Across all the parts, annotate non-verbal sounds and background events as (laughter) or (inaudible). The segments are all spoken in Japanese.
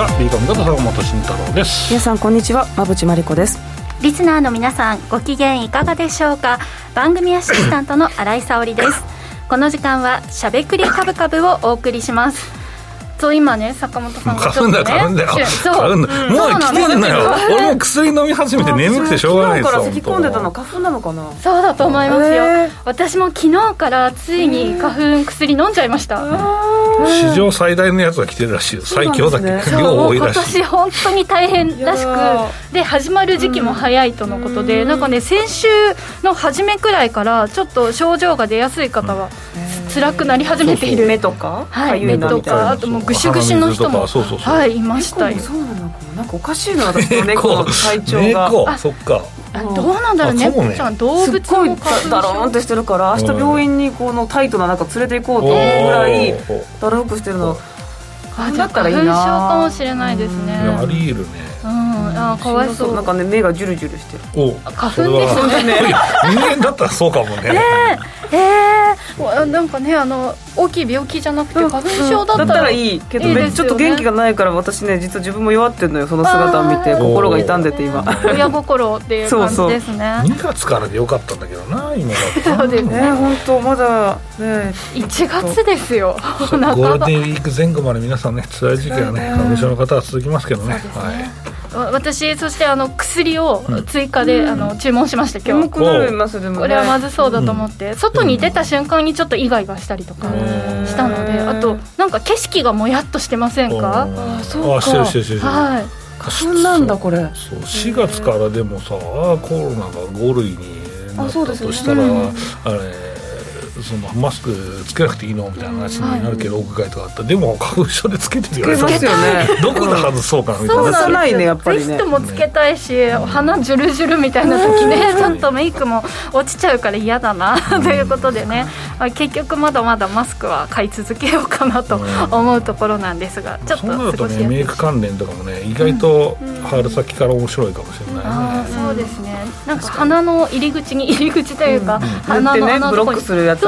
はビーコムこと坂本慎太郎です。皆さんこんにちは。馬淵真理子です。リスナーの皆さんご機嫌いかがでしょうか？番組アシスタントの新井沙織です。この時間はしゃべくりカブカブをお送りしますそう今ね坂本さんがちょっとね買うんだよ。買うんだよもう来てんのよ。俺も薬飲み始めて眠くてしょうがないですから咳込んでたの花粉なのかな？そうだと思いますよ。私も昨日からついに花粉薬飲んじゃいました。史上最大のやつが来てるらしいよ最強だっけ量多いらしい。今年本当に大変らし。くで始まる時期も早いとのことでなんかね先週の初めくらいからちょっと症状が出やすい方が辛くなり始めている。目とか？はい。目とかあともうぐしぐしの人も。はいいましたよ。そうなのなんかおかしいの私の猫の体調が。猫。そっか。どうなんだろう猫ちゃん動物すっごいダローンってしてるから明日病院にこのタイトな中連れて行こうと思うぐらいダローンしてるの。あだったらいいな。花粉症かもしれないですね。あり得るね。うん、あかわいそう。なんかね目がジュルジュルしてる。お花粉ですね。人間だったらそうかもね。ねええー、なんかねあの大きい病気じゃなくて花粉症だったら,、だったらいいけどちょっと元気がないから私ね実は自分も弱ってるのよその姿を見て心が痛んでて今。親心っていう感じですね。そうそう。(laughs) 2月からでよかったんだけどな今だそうですね。本当まだね1月ですよ。ゴールデンウィーク前後まで皆さんね辛い時期はね花粉症の方は続きますけどね。ね、はい私そしてあの薬を追加で、うん、あの注文しました今日。これはまずそうだと思って、うん、外に出た瞬間にちょっとイガイガしたりとかしたので、あとなんか景色がもやっとしてませんかあそうか。してるしてるしてるはい。花粉なんだこれ。そう4月からでもさコロナが5類になったとしたらあ,、ね。あれそのマスクつけなくていいのみたいな話になるけど、屋外とかあったでも花粉症でつけてるよね。ますよね。どこで外そうかなみたいな。外さないね。やっぱりね。ゼストもつけたいし、鼻ジュルジュルみたいな時ね、(laughs) ちょっとメイクも落ちちゃうから嫌だなということでね、まあ、結局まだまだマスクは買い続けようかなと思うところなんですが、ちょっとそうなるとねメイク関連とかもね意外と春先から面白いかもしれないね、あそうですね。なんか鼻の入り口に入り口というか、鼻の穴のとこに、ね、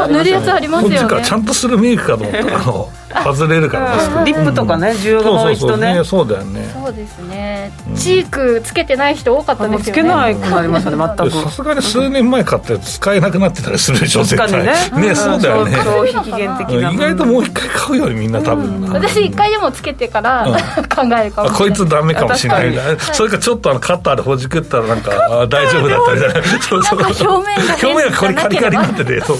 塗るやつありますよね。ちゃんとするメイクかと思った。あの外れるからリップとかね需要が多い人ね。そうだよね。そうですね。チークつけてない人多かったですよね。つけないくなりましたね全く。さすがに数年前買ったやつ使えなくなってたりするでしょ絶対。ね。ねそうだよね。消費期限的な。意外ともう一回買うよりみんな多分私一回でもつけてから考えるかもこいつダメかもしれないそれかちょっとあのカッターでほじくったらなんか大丈夫だったりじゃない？(laughs) そうそう。表面が表面がこれカリカリになってて。(laughs)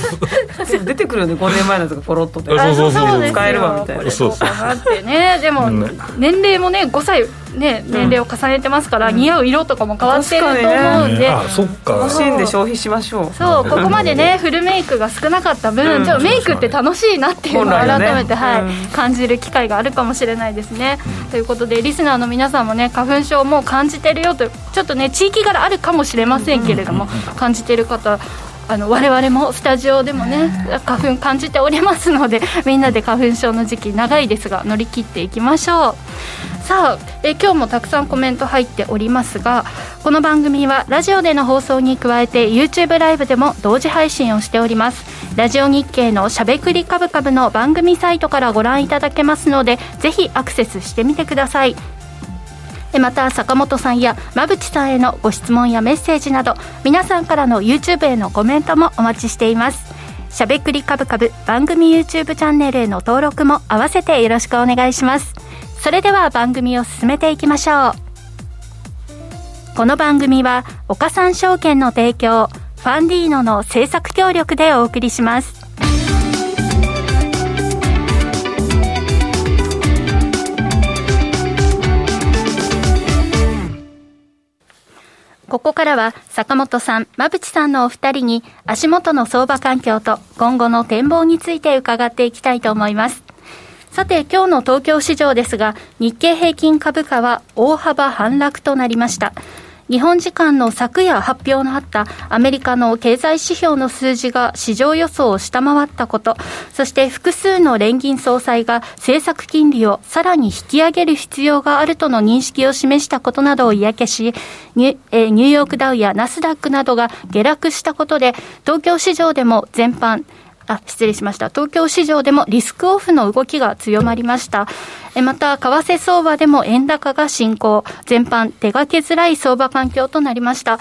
出てくるよね5年前のやつがポロッとそうそうそう使えるわみたいな。そうそうってね。でも年齢もね5歳ね、年齢を重ねてますから、似合う色とかも変わってると思うんで、あそっか。楽しんで消費しましょう。そうここまでねフルメイクが少なかった分、ちょメイクって楽しいなっていうのを改めて、はい感じる機会があるかもしれないですね、ということでリスナーの皆さんもね花粉症も感じてるよとちょっとね地域柄あるかもしれませんけれども、感じてる方あの我々もスタジオでもね花粉感じておりますので (laughs) みんなで花粉症の時期長いですが乗り切っていきましょう。さあえ今日もたくさんコメント入っておりますがこの番組はラジオでの放送に加えて YouTube ライブでも同時配信をしております。ラジオ日経のしゃべくりカブカブの番組サイトからご覧いただけますのでぜひアクセスしてみてください。また坂本さんや馬淵さんへのご質問やメッセージなど皆さんからの YouTube へのコメントもお待ちしています。しゃべくりカブカブ番組 YouTube チャンネルへの登録も合わせてよろしくお願いします。それでは番組を進めていきましょう。この番組は岡三証券の提供ファンディーノの制作協力でお送りします。ここからは坂本さん、馬淵さんのお二人に足元の相場環境と今後の展望について伺っていきたいと思います。さて今日の東京市場ですが日経平均株価は大幅反落となりました。日本時間の昨夜発表のあったアメリカの経済指標の数字が市場予想を下回ったこと、そして複数の連銀総裁が政策金利をさらに引き上げる必要があるとの認識を示したことなどを嫌気し、ニュえニューヨークダウやナスダックなどが下落したことで、東京市場でも全般、あ、失礼しました。東京市場でもリスクオフの動きが強まりました。また、為替相場でも円高が進行。全般、出かけづらい相場環境となりました。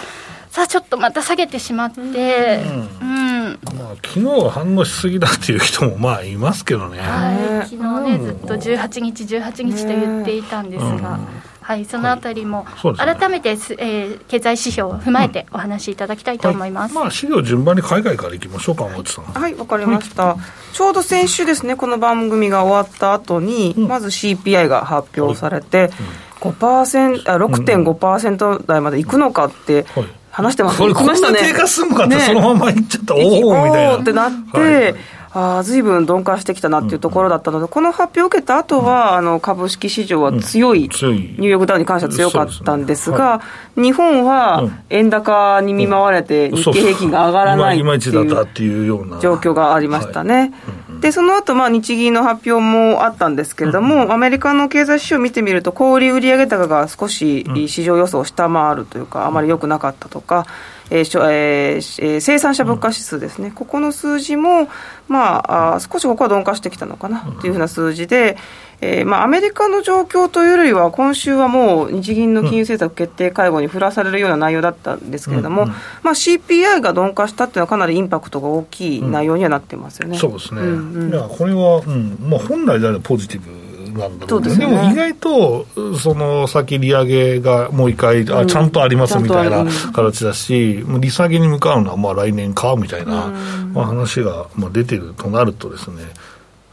さあ、ちょっとまた下げてしまって、うん。うんまあ、昨日は反応しすぎだっていう人もまあいますけどね。はい、昨日ね、ずっと18日、18日と言っていたんですが。はい、そのあたりも、改めて、す、えー、経済指標を踏まえてお話しいただきたいと思います、はい、まあ、資料順番に海外からいきましょうか、さん。はいわかりました、ちょうど先週ですね、この番組が終わった後に、うん、まず CPI が発表されて、はいうん、5%あ6.5%台までいくのかって、話してます、これ、こんな低下すんのかって、ね、そのままいっちゃった、おおみたいな。ってなって、はいあずいぶん鈍化してきたなっていうところだったので、この発表を受けた後は、あの株式市場は強い、ニューヨークダウに関しては強かったんですが、日本は円高に見舞われて、日経平均が上がらないっていう状況がありましたね。で、その後、まあ、日銀の発表もあったんですけれども、アメリカの経済指標を見てみると、小売売上高が少し市場予想を下回るというか、あまり良くなかったとか、えーえー、生産者物価指数ですね、うん、ここの数字も、まあ、あ少しここは鈍化してきたのかなというふうな数字で、えーまあ、アメリカの状況というよりは、今週はもう日銀の金融政策決定会合に振らされるような内容だったんですけれども、うんうん、まあ、CPI が鈍化したっていうのは、かなりインパクトが大きい内容にはなってますよね、うん、そうですね、うんうん、いやこれは、うん。まあ、本来であればポジティブなんだろうね、でも意外とその先利上げがもう一回、あちゃんとありますみたいな形だし、うん、利下げに向かうのはまあ来年かみたいな、まあ、話がまあ出てるとなるとですね。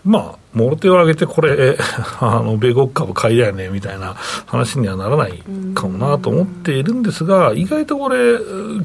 まあ、もろ手を挙げてこれ、(laughs) あの、米国株買いだよね、みたいな話にはならないかもなと思っているんですが、意外とこれ、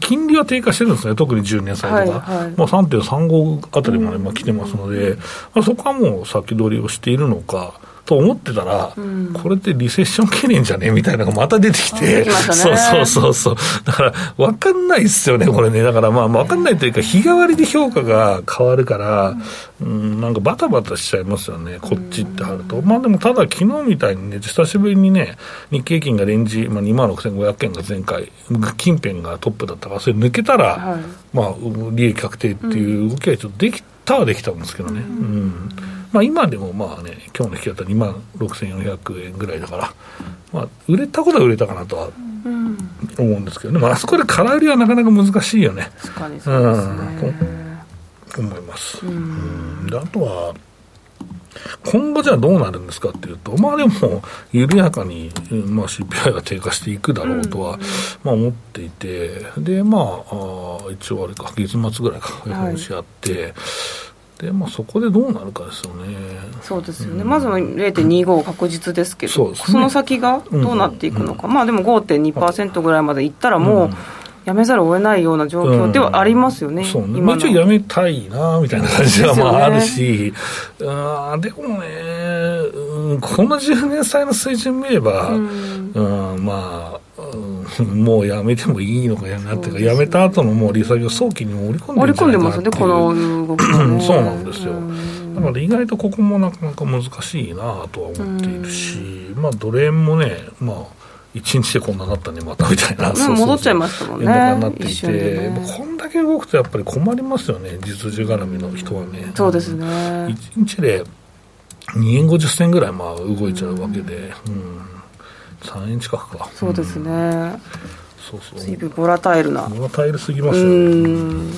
金利は低下してるんですね、特に10年債とか。はいはい、まあ、3.35あたりまでま来てますので、まあ、そこはもう先取りをしているのか、と思ってたら、うん、これってリセッション懸念じゃね？みたいなのがまた出てきて、そうそうそうそう、だから分かんないっすよね、これね、だからまあ分かんないというか、日替わりで評価が変わるから、うん、なんかバタバタしちゃいますよね、こっちってあると。まあでもただ、昨日みたいにね、久しぶりにね、日経金がレンジ、まあ、2万6500円が前回、近辺がトップだったから、それ抜けたら、はい、まあ、利益確定っていう動きはちょっとできたはできたんですけどね。うんまあ、今でもまあね、今日の引き当たり2万6400円ぐらいだから、まあ、売れたことは売れたかなとは思うんですけどね、まあ、あそこで空売りはなかなか難しいよね。確かにそうですね、うん、思います。うん、であとは今後じゃあどうなるんですかっていうと、まあでも、緩やかに、まあ、CPI が低下していくだろうとは、まあ思っていて、で、まあ、あ一応あれか、月末ぐらいか、FOMC あって、はいでまあ、そこでどうなるかですよね。そうですよね、うん、まずは0.25確実ですけど、そ、ね、その先がどうなっていくのか、うん。うん、まあでも5.2%ぐらいまでいったら、もう、やめざるを得ないような状況ではありますよね、うん、そうね、まあ、一応やめたいなみたいな感じはまああるし、でね、あでもね、うん、この10年債の水準見れば、うん、うん、まあ、(laughs) もうやめてもいいのかやなっていうか、やめた後のもう利下げを早期に織り込んでるんじゃないかなっていう、ね、そうなんですよ。だから意外とここもなかなか難しいなとは思っているし、まあ、ドル円もね、まあ、一日でこんななったね、またみたいな、戻っちゃいましたもんね。なっていて、ね、こんだけ動くとやっぱり困りますよね、実需絡みの人はね。そうですね。一日で2円50銭ぐらいまあ動いちゃうわけで、うん、うん、3円近くか。そうですね。うん。そうそう。随分ボラタイルな。ボラタイルすぎますよね。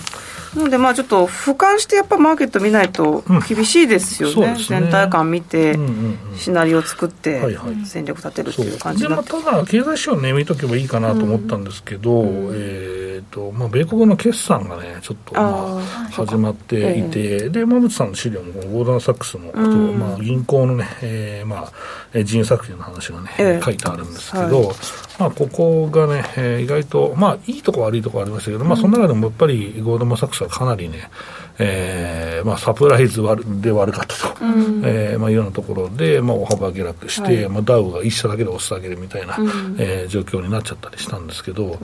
なのでまあちょっと俯瞰してやっぱマーケット見ないと厳しいですよね。うんね、全体感見て、シナリオを作って戦略立てるっていう感じで、まあ、ただ経済指標ね見とけばいいかなと思ったんですけど、うん、えーとまあ、米国の決算がねちょっとまあ始まっていて、ええ、で馬渕さんの資料もゴールドン・サックスの、うん、まあ、銀行のね、えーまあ、人員削減の話がね、え、書いてあるんですけど、はい、まあ、ここがね、えー、意外と、まあ、いいとこ悪いとこありましたけど、まあ、その中でもやっぱりゴールドマサックスはかなりね、えーまあ、サプライズで悪かったと、うん、えー、まあ、いうようなところで、まあ、大幅下落して、はい、まあ、ダウが一社だけで押し下げるみたいな、うん、えー、状況になっちゃったりしたんですけど、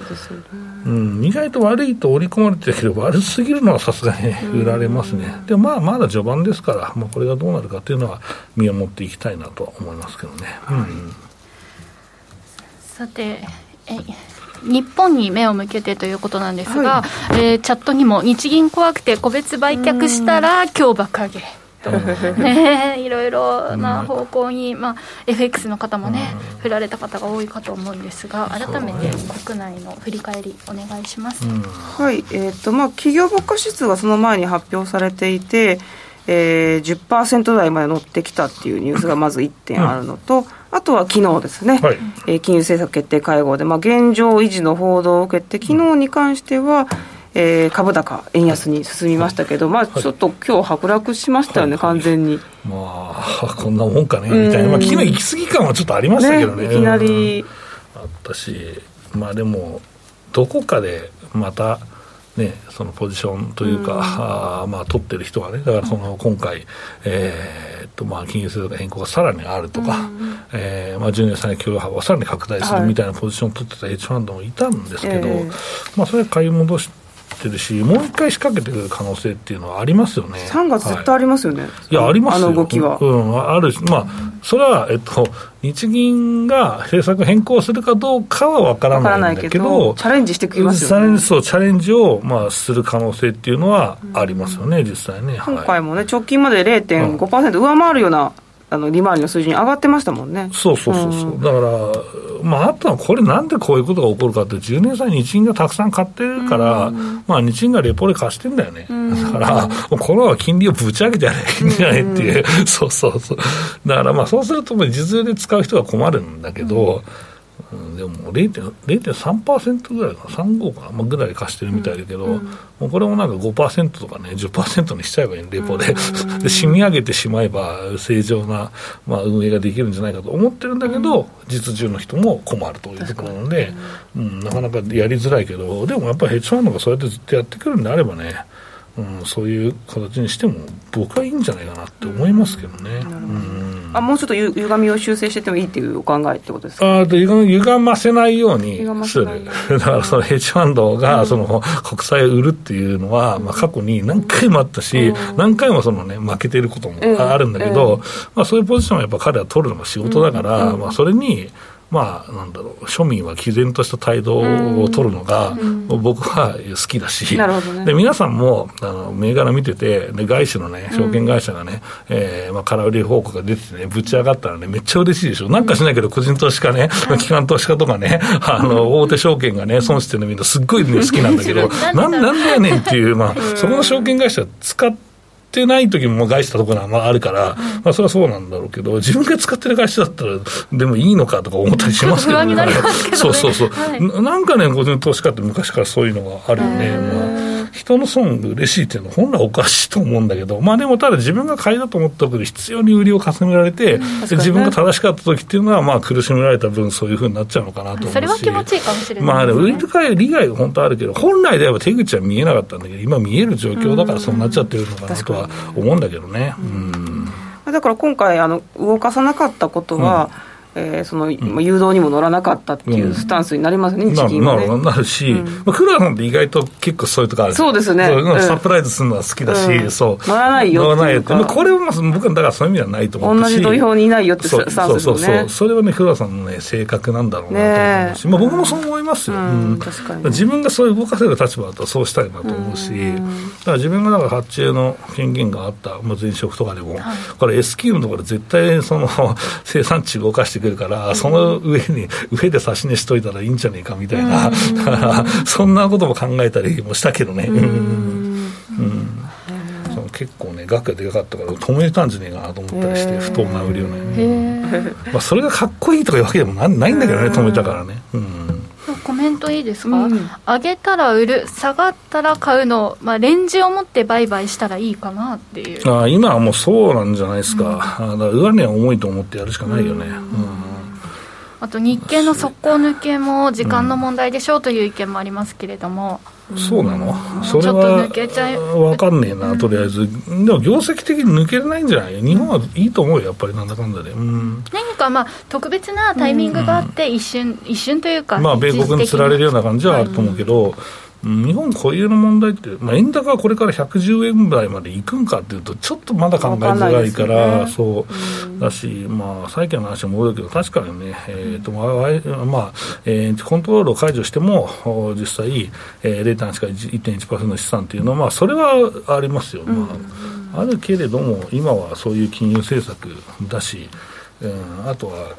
ううん、意外と悪いと織り込まれてるけど、悪すぎるのはさすがに、ね、売られますね、でもまあ、まだ序盤ですから、まあ、これがどうなるかというのは、見守っていきたいなと思いますけどね。うん。さてえ日本に目を向けてということなんですが、はい、えー、チャットにも日銀怖くて個別売却したら今日爆上げ。(laughs) ねいろいろな方向に、まあ、FX の方もね、振られた方が多いかと思うんですが、改めて国内の振り返り、お願いします、はい。えーとまあ、企業物価指数がその前に発表されていて、えー、10%台まで乗ってきたっていうニュースがまず1点あるのと、うん、あとは昨日ですね、はい、えー、金融政策決定会合で、まあ、現状維持の報道を受けて、昨日に関しては、えー、株高、円安に進みましたけど、まあ、ちょっと今日剥落しましたよね、はい、完全に。まあ、こんなもんかね、みたいな、まあ、昨日行き過ぎ感はちょっとありましたけどね、ねいきなり。あったし、まあでも、どこかでまた、ね、そのポジションというか、うん、あまあ、取ってる人はね、だからその今回、えー、っとまあ金融政策変更がさらにあるとか、うん、えー、まあ、10年債許容幅をさらに拡大するみたいなポジションを取ってたヘッジファンドもいたんですけど、はい、まあ、それは買い戻して、ってるし、もう一回仕掛けてくる可能性っていうのはありますよね。3月絶対ありますよね。はい、いや、ありますよ。あの動きは。うん、あるし、まあ、それは、えっと、日銀が政策変更するかどうかは分からないんだけど、チャレンジしてきますよね。そう、チャレンジを、まあ、する可能性っていうのはありますよね、うん、実際ね。今回もね、直近まで0.5%上回るようなあの利回りの水準上がってましたもんね。そうそうそうそう、うん、だから、まあ、あとはこれ、なんでこういうことが起こるかって、10年債、日銀がたくさん買ってるから、うん、まあ、日銀がレポレ貸してんだよね、うん、だから、このは金利をぶち上げてやればいいんじゃないっていう、そうそうそう、だからまあ、そうすると、実用で使う人は困るんだけど、うん、でも0.3%ぐらいかな、35かな、まあ、ぐらい貸してるみたいだけど、うん、もうこれもなんか5%とかね、10%にしちゃえばいいレポで、(laughs) で、締め上げてしまえば、正常な、まあ、運営ができるんじゃないかと思ってるんだけど、実需の人も困るというところなので、うん、なかなかやりづらいけど、でもやっぱりヘッジファンドがそうやってずっとやってくるんであればね、うん、そういう形にしても、僕はいいんじゃないかなって思いますけどね。うんあもうちょっとゆ歪みを修正しててもいいっていうお考えってことですかあ歪歪ませないように。する、(laughs) だからそのヘッジファンドがその国債を売るっていうのは、まあ、過去に何回もあったし、何回もその、ね、負けてることもあるんだけど、まあ、そういうポジションはやっぱ彼は取るのが仕事だから、まあ、それに。まあ、なんだろう、庶民は毅然とした態度を取るのが、僕は好きだし、ね、で皆さんもあの銘柄見てて、で外資のね、証券会社がね、うん、えー、まあ、空売り報告が出ててね、ぶち上がったらね、めっちゃ嬉しいでしょ、なんかしないけど、個人投資家ね、機関投資家とかね、あの大手証券がね、損してるの見るの、すっごい、ね、好きなんだけど、(laughs) なんなんだよねんっていう、まあ、そこの証券会社使って、ってない時も外したところがあるから、まあ、それはそうなんだろうけど、自分が使ってる会社だったら、でもいいのかとか思ったりしますけどね。そうそうそう、はい、なんかね、個人投資家って昔からそういうのがあるよね。まあ人の損嬉しいっていうのは本来おかしいと思うんだけど、まあでもただ自分が買いだと思った時に必要に売りを重ねられて、うん、自分が正しかった時っていうのは、まあ苦しめられた分そういうふうになっちゃうのかなと思うし。それは気持ちいいかもしれない、ね、まあでも売りと買い利害が本当あるけど、本来であれば手口は見えなかったんだけど、今見える状況だからそうなっちゃってるのかなとは思うんだけどね。うん、だから今回あの動かさなかったことは、うんえー、その、うん、誘導にも乗らなかったっていうスタンスになりますね、日銀は、ね、なるなるし、うん。まあ、クラさんって意外と結構そういうとこあるそうですね、サプライズするのは好きだし、うん、そう。乗らないよ乗らないこれは僕はだからそういう意味ではないと思う。し同じ土俵にいないよってスタンスですね。そうそうそう。それはね、クラさんの、ね、性格なんだろうなと思うし、まあ、僕もそう思いますよ、うん確かに。自分がそういう動かせる立場だったらそうしたいなと思うし、だから自分がだから発注の権限があった、まあ、前職とかでも、これ S q のところで絶対その (laughs) 生産地動かしてくるから、その上に、(laughs) 上で差し値しといたらいいんじゃねえかみたいな、だからそんなことも考えたりもしたけどね。うん。うん。結構ね、額がでかかったから、止めたんじゃねえかなと思ったりして、不当な売りをね、まあ、それがかっこいいとかいうわけでもないんだけどね、止めたからね。うんコメントいいですか、うん、上げたら売る、下がったら買うの、まあ、レンジを持って売買したらいいかなっていう。あ今はもうそうなんじゃないですか、うん、だから上値は重いと思ってやるしかないよね。うん。あと日経の速攻抜けも時間の問題でしょうという意見もありますけれども、うん、そうなの、それは分かんねえな、とりあえず、でも業績的に抜けれないんじゃない？日本はいいと思うよ、やっぱりなんだかんだで。うん、何かまあ特別なタイミングがあって、一瞬、一瞬というか、まあ、米国につられるような感じはあると思うけど、日本固有の問題って、まあ、円高はこれから110円台までいくんかっていうと、ちょっとまだ考えづらいから、ね、そう、だし、まあ、債券の話も戻るけど、確かにね、えーとまあまあえー、コントロールを解除しても、実際、えー、0.8から1.1%の資産っていうのは、まあ、それはありますよ、まあ、あるけれども、今はそういう金融政策だし、うん、あとは、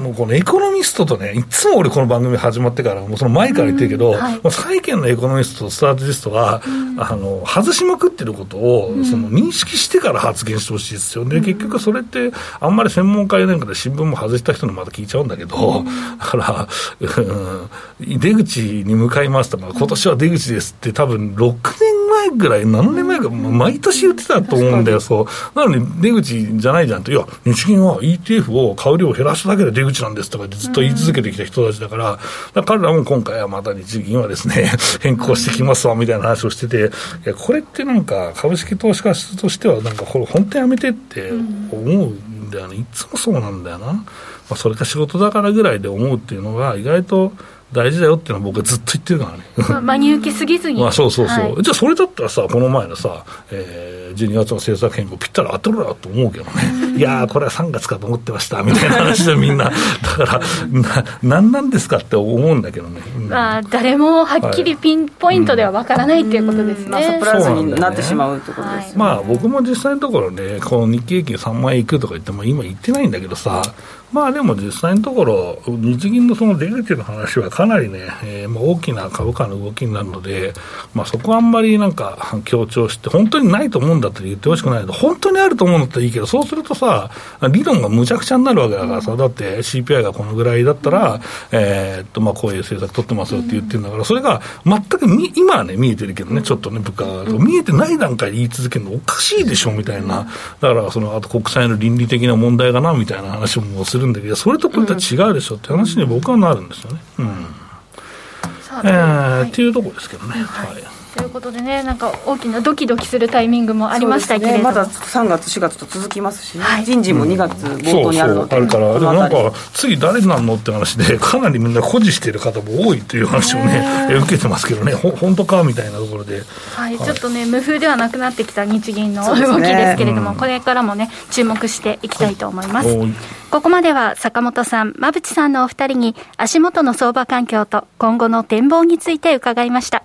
もうこのエコノミストとね、いつも俺、この番組始まってから、もうその前から言ってるけど、うんはい、債券のエコノミストとスタートジストは、うん、あの外しまくってることを、うん、その認識してから発言してほしいですよね、結局それって、あんまり専門家やなんかで新聞も外した人のまだ聞いちゃうんだけど、だから、うん、出口に向かいますとか、今年は出口ですって、多分6年前ぐらい、何年前か、毎年言ってたと思うんだよ、そう。なのに出口じゃないじゃんと、いや、日銀は ETF を買う量を減らすだけで出口なんですとかずっと言い続けてきた人たちだから、から彼らも今回はまた日銀はですね、(laughs) 変更してきますわみたいな話をしてて、いや、これってなんか株式投資家としては、なんかこれ本当やめてって思うんだよね。いつもそうなんだよな。まあ、それが仕事だからぐらいで思うっていうのが意外と、大事だよっていうのは僕はずっと言ってるからね。(laughs) まあ、真に受けすぎずに。まあ、そうそうそう。はい、じゃあ、それだったらさ、この前のさ、えー、12月の政策変更、ぴったり当てろよと思うけどね。いやー、これは3月かと思ってました、みたいな話でみんな。(laughs) だから、な、なんなんですかって思うんだけどね。まあ、誰もはっきりピンポイントではわからないっていうことですね。まあ、サプライズになってしまうってことです、ね、まあ、僕も実際のところね、この日経平均3万円いくとか言っても、今言ってないんだけどさ、まあでも実際のところ、日銀のその出口の話はかなりね、えー、まあ大きな株価の動きになるので、まあ、そこはあんまりなんか強調して、本当にないと思うんだったら言ってほしくない。けど、本当にあると思うんだったらいいけど、そうするとさ、理論がむちゃくちゃになるわけだからさ、だって CPI がこのぐらいだったら、えー、っとまあこういう政策取ってますよって言ってるんだから、それが全くみ今はね、見えてるけどね、ちょっとね、物価が見えてない段階で言い続けるのおかしいでしょみたいな、だからそのあと国債の倫理的な問題がなみたいな話もするんだけど、それとこれと違うでしょって話に僕はなるんですよね。うん。えー、っていうところですけどね。はいことでね、なんか大きなドキドキするタイミングもありましたけれど、ね、まだ3月、4月と続きますし、ね。はい、人事も2月冒頭にあるので、うん、そうそうあるから、でもなんか、次誰なんのって話で、(laughs) かなりみんな保持している方も多いという話をね、受けてますけどね、ほ本当かみたいなところで、はい、はい、ちょっとね、無風ではなくなってきた日銀の動きですけれども、ねうん、これからもね、注目していきたいと思います。ここまでは坂本さん、馬淵さんのお二人に、足元の相場環境と今後の展望について伺いました。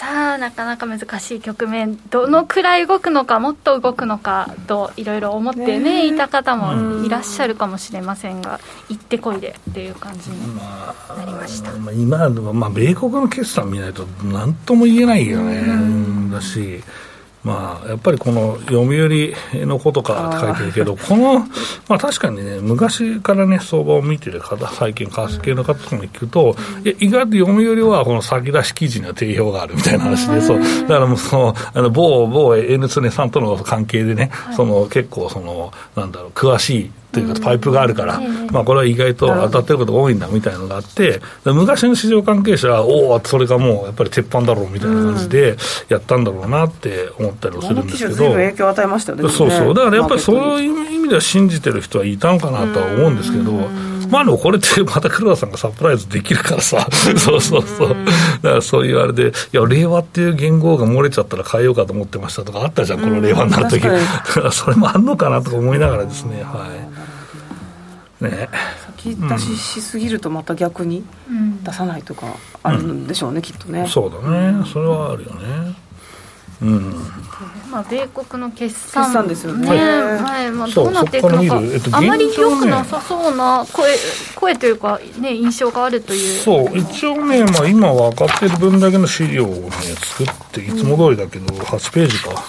さあなかなか難しい局面どのくらい動くのかもっと動くのかといろいろ思ってね、いた方もいらっしゃるかもしれませんが行ってこいでっていう感じになりました、まあ、今まあ、米国の決算見ないと何とも言えないよね、だしまあ、やっぱりこの読売のことかって書いてるけど、この、まあ確かにね、昔からね、相場を見てる方、最近、為替系の方とかも聞くと、いや、意外と読売はこの先出し記事には定評があるみたいな話で、そう、だからもうその、あの某、某 N ツネさんとの関係でね、その結構その、なんだろう、詳しいというかパイプがあるから、まあ、これは意外と当たってることが多いんだみたいなのがあって、昔の市場関係者は、おお、それがもうやっぱり鉄板だろうみたいな感じでやったんだろうなって思ったりもするんですけど、影響を与えましたよね。そうそう、だからやっぱりそういう意味では信じてる人はいたのかなとは思うんですけど、まあでもこれってまた黒田さんがサプライズできるからさ、(laughs) そうそうそう、だからそういうあれで、いや、令和っていう言語が漏れちゃったら変えようかと思ってましたとかあったじゃん、この令和になるとき、(laughs) それもあんのかなとか思いながらですね、はい。ね、先出ししすぎるとまた逆に出さないとかあるんでしょうね、うん、きっとね。そうだね。それはあるよね。うん。まあ、米国の決算決算ですよね、はい。まあ、どうなっていくのか、えっと、あまり良くなさそうな声声というか、ね、印象があるという。そう。一応ね、まあ、今分かってる分だけの資料を、ね、作っていつも通りだけど、うん、8ページか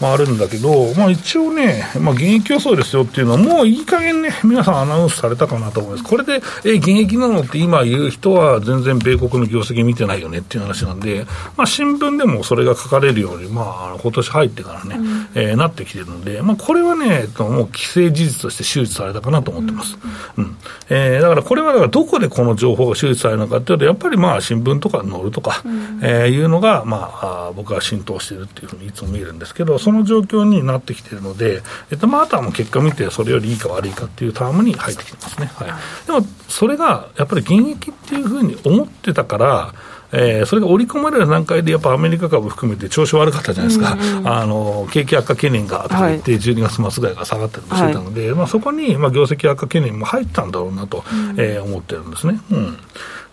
まあ、あるんだけど、まあ、一応ね、まあ、現役予想ですよっていうのは、もういい加減ね、皆さんアナウンスされたかなと思います。これで、え、現役なのって今言う人は、全然米国の業績見てないよねっていう話なんで、まあ、新聞でもそれが書かれるように、まあ、今年入ってからね、うん、えー、なってきてるので、まあ、これはね、もう既成事実として周知されたかなと思ってます。うん、うん、えー、だからこれはだからどこでこの情報が周知されるのかっていうと、やっぱりまあ新聞とか載るとか、うん、えー、いうのが、まあ、僕は浸透しているっていうふうにいつも見えるんですけど、その状況になってきているので、えっとまあ、あとはもう結果見て、それよりいいか悪いかっていうタームに入ってきてますね。はい、でもそれがやっぱり現役っていうふうに思ってたから、えー、それが織り込まれる段階で、やっぱアメリカ株含めて調子悪かったじゃないですか、うんうん、あの景気悪化懸念がとか言って、12月末ぐらいが下がったりもしてたので、はい、まあ、そこに、まあ、業績悪化懸念も入ったんだろうなと、うん、えー、思ってるんですね。うん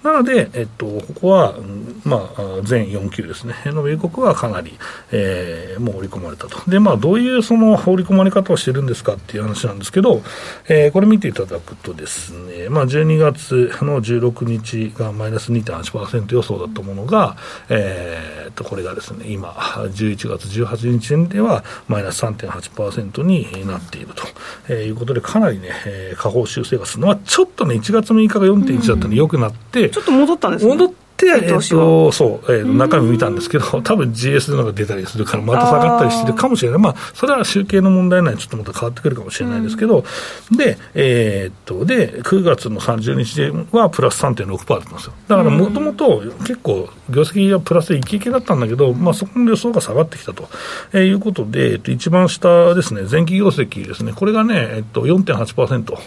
なので、えっと、ここは、まあ、全4級ですね、の米国はかなり、えー、もう織り込まれたと。で、まあ、どういうその織り込まれ方をしてるんですかっていう話なんですけど、えー、これ見ていただくとですね、まあ、12月の16日がマイナス2.8%予想だったものが、えー、と、これがですね、今、11月18日ではマイナス3.8%になっていると、えー、いうことで、かなりね、えー、下方修正がするのは、ちょっとね、1月6日が4.1だったので良くなって、ちょっと戻ったんですね。戻っえっと、そう、えー、中身見たんですけど、(laughs) 多分 GS のが出たりするから、また下がったりしてるかもしれない。まあ、それは集計の問題なので、ちょっとまた変わってくるかもしれないですけど、うん、で、えー、っと、で、9月の30日はプラス3.6%だったんですよ。だから、もともと結構、業績がプラスでイケイケだったんだけど、まあ、そこの予想が下がってきたと、えー、いうことで、えっと、一番下ですね、前期業績ですね、これがね、えっと、4.8%。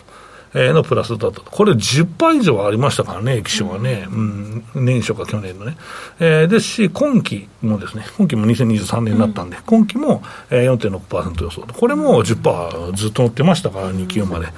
のプラスだったこれ10%以上ありましたからね、液晶はね、うん、年初か去年のね。えー、ですし、今期もですね、今期も2023年になったんで、うん、今期も4.6%予想これも10%ずっと乗ってましたから、2級まで。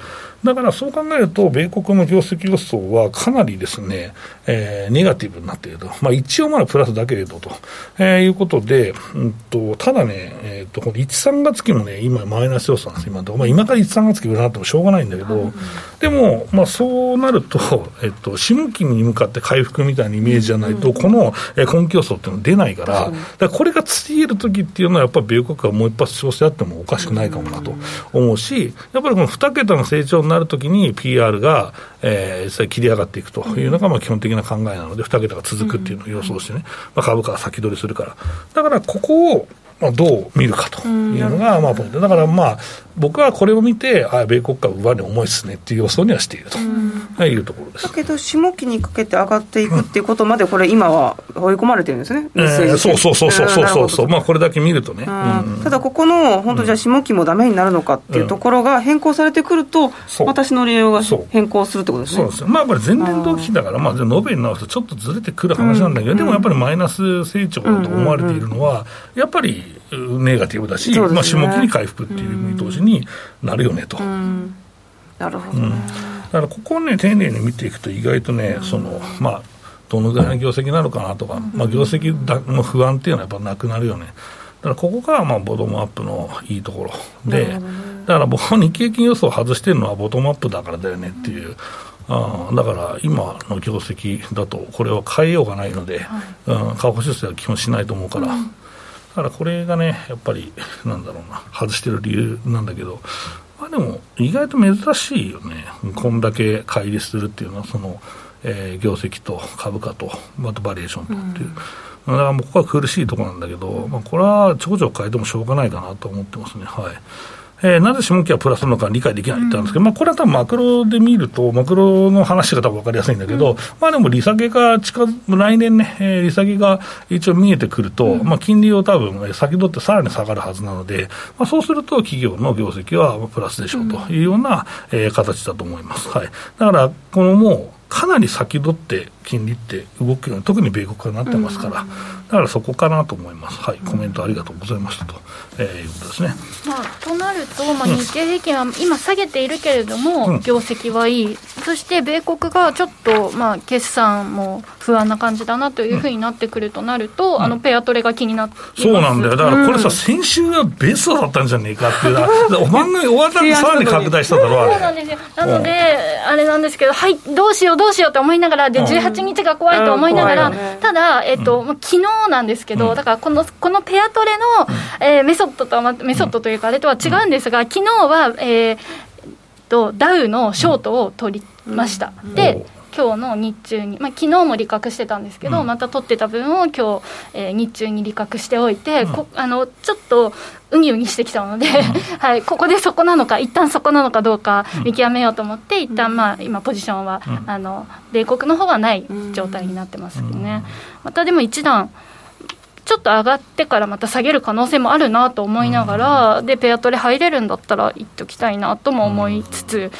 だからそう考えると、米国の業績予想はかなりですね、えー、ネガティブになっていると、まあ、一応まだプラスだけれどと、えー、いうことで、うんと、ただね、えーと、この1、3月期もね、今、マイナス予想なんです、今まあ、今から1、3月期売らなってもしょうがないんだけど、うん、でも、まあ、そうなると、(laughs) えっと、下期に向かって回復みたいなイメージじゃないと、うん、この、えー、今期予想っていうのは出ないから、だからこれがついえるときっていうのは、やっぱり米国がもう一発調整あってもおかしくないかもなと思うし、やっぱりこの2桁の成長になるときに PR が、えー、実際切り上がっていくというのがまあ基本的な考えなので、2桁が続くっていうのを予想してね、まあ、株価は先取りするから。だからここをまあ、どう見るかというのが、まあ、ポイント。だから、まあ、僕はこれを見て、あ米国株上値重いですねっていう予想にはしていると、いうところです。だけど、下期にかけて上がっていくっていうことまで、これ、今は追い込まれてるんですね、えー、そうそうそうそうそうそう、まあ、これだけ見るとね。ただ、ここの、本当、じゃあ、下期もだめになるのかっていうところが変更されてくると、私の利用が変更するってことですね。そうですまあ、これ、前年同期だから、まあ、延べになるとちょっとずれてくる話なんだけど、でもやっぱりマイナス成長と思われているのは、やっぱり、ネガティブだし、ね、まあ、下期に回復っていう見通しになるよねと。なるほど、ね、だからここをね、丁寧に見ていくと、意外とね、そのまあ、どのぐらいの業績なのかなとか、まあ、業績の不安っていうのはやっぱなくなるよね。だからここがまあボトムアップのいいところ。で、ね、だから僕は日経金予想を外してるのはボトムアップだからだよねっていう。あだから今の業績だとこれは変えようがないので、はい、うん、下方修正は基本しないと思うから、うん。だからこれがね、やっぱり、(laughs) なんだろうな、外してる理由なんだけど、まあでも、意外と珍しいよね、こんだけ乖離するっていうのは、その、えー、業績と株価と、あとバリエーションとっていう。うん、だからもうここは苦しいところなんだけど、まあ、これはちょこちょこ変えてもしょうがないかなと思ってますね。はい。えー、なぜ下期はプラスなのか理解できないって言ったんですけど、うん、まあ、これは多分マクロで見ると、マクロの話が多分分かりやすいんだけど、うん、まあでも利下げが近来年ね、えー、利下げが一応見えてくると、うん、まあ、金利を多分先取ってさらに下がるはずなので、まあ、そうすると企業の業績はプラスでしょうというような、えー、形だと思います。はい、だから、このもう、かなり先取って金利って動くように、特に米国がなってますから、だからそこかなと思います。はい、コメントありがとうございましたと、えー、いうことですね。まあ、となると、まあ、日経平均は今下げているけれども、うん、業績はいい、そして米国がちょっと、まあ、決算も不安な感じだなというふうになってくるとなると、うん、あのペアトレが気になってそうなんだよ、だからこれさ、先週はベストだったんじゃねえかっていう、(laughs) お番組終わったらさらに拡大しただろう、そうなんですよ、なので、あれなんですけど、はい、どうしよう、どうしようと思いながら、で18日が怖いと思いながら、ただ、えっと、昨日なんですけど、だからこのこのペアトレの、えー、メソッドとは、メソッドというか、あれとは違うんですが、昨日は、えー、とダウのショートを取りました。で今日の日中に、まあ昨日も利確してたんですけど、うん、また取ってた分を今日、えー、日中に利確しておいて、うん、こあのちょっとうにうにしてきたので、うん、(laughs) はい、ここでそこなのか、一旦そこなのかどうか見極めようと思って、一旦まあ今、ポジションは、あの米国の方はない状態になってますけどね、またでも一段、ちょっと上がってからまた下げる可能性もあるなと思いながら、でペアトレ入れるんだったら、いっときたいなとも思いつつ。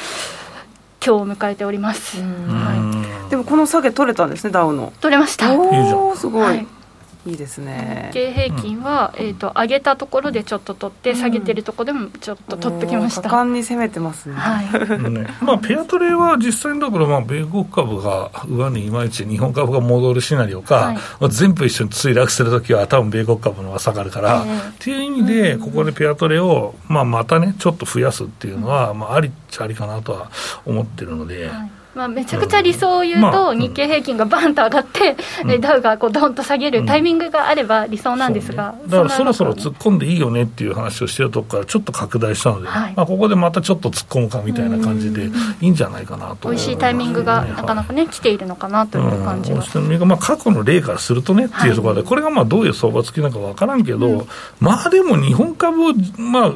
今日を迎えております、はい、でもこの下げ取れたんですねダウの。取れました。おおすごい、はいいいですね。日経平均は、えーと、上げたところでちょっと取って、下げてるところでもちょっと取ってきました。果敢に攻めてますね,、はい。ねまあ、ペアトレは実際のところ、まあ、米国株が上にいまいち日本株が戻るシナリオか、はい、まあ、全部一緒に墜落するときは多分米国株の方が下がるから、えー、っていう意味でここでペアトレを、まあ、またねちょっと増やすっていうのは、まあ、ありっちゃありかなとは思ってるので。はいまあ、めちゃくちゃ理想を言うと、日経平均がバンと上がって、ダウがこうドンと下げるタイミングがあれば理想なんですが、ね、だからそろそろ突っ込んでいいよねっていう話をしてるとこからちょっと拡大したので、はい、まあ、ここでまたちょっと突っ込むかみたいな感じでいいんじゃないかなと、美味しいタイミングがなかなかね、はい、来ているのかなという感じが、うん、まあ、過去の例からするとねっていうところで、これがまあどういう相場付きなのか分からんけど、うん、まあでも日本株をまあ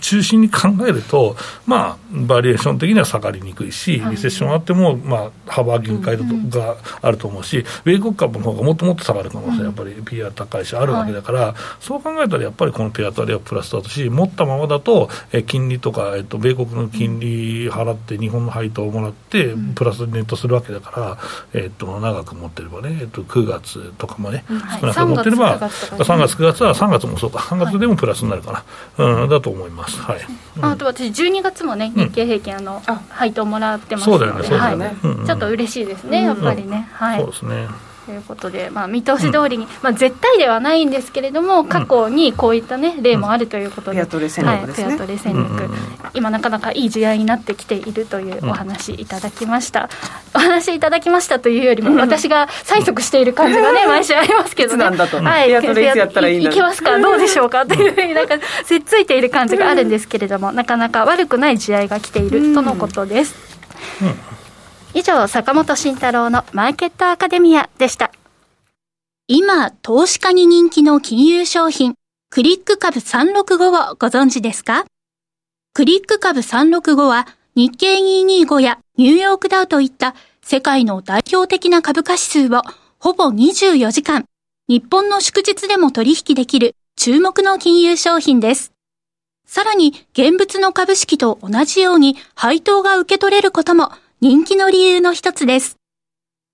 中心に考えると、まあ、バリエーション的には下がりにくいし、リセッションあっても、まあ、幅限界だとがあると思うし、米国株の方がもっともっと下がる可能性、やっぱり PR 高いし、あるわけだから、そう考えたらやっぱりこのペアトレはプラスだとし、持ったままだと、え金利とか、えっと、米国の金利払って、日本の配当をもらって、プラスネットするわけだから、えっと、長く持ってればね、えっと、9月とかもね、少なく持ってれば、3月、9月は3月もそうか、3月でもプラスになるかな、うん、だと思います。はい、あと私、12月もね、日経平均、あの配当もらってますそうだよね、そうだよね。ちょっと嬉しいですね、やっぱりね。はい、そうですね。ということで、まあ、見通し通りに、うん、まあ、絶対ではないんですけれども、過去にこういった、ね、例もあるということで、はい、ペアトレ戦略、うん、今、なかなかいい時代になってきているというお話いただきました。お話いただきましたというよりも、私が催促している感じがね、(laughs) 毎週ありますけどね、はい、ペアトレいつやったらいいいきますか、どうでしょうかというふうに、なんか、せっついている感じがあるんですけれども、なかなか悪くない時代が来ているとのことです。以上、坂本慎太郎のマーケットアカデミアでした。今、投資家に人気の金融商品、クリック株365をご存知ですか？クリック株365は日経225やニューヨークダウといった世界の代表的な株価指数をほぼ24時間、日本の祝日でも取引できる注目の金融商品です。さらに現物の株式と同じように配当が受け取れることも人気の理由の一つです。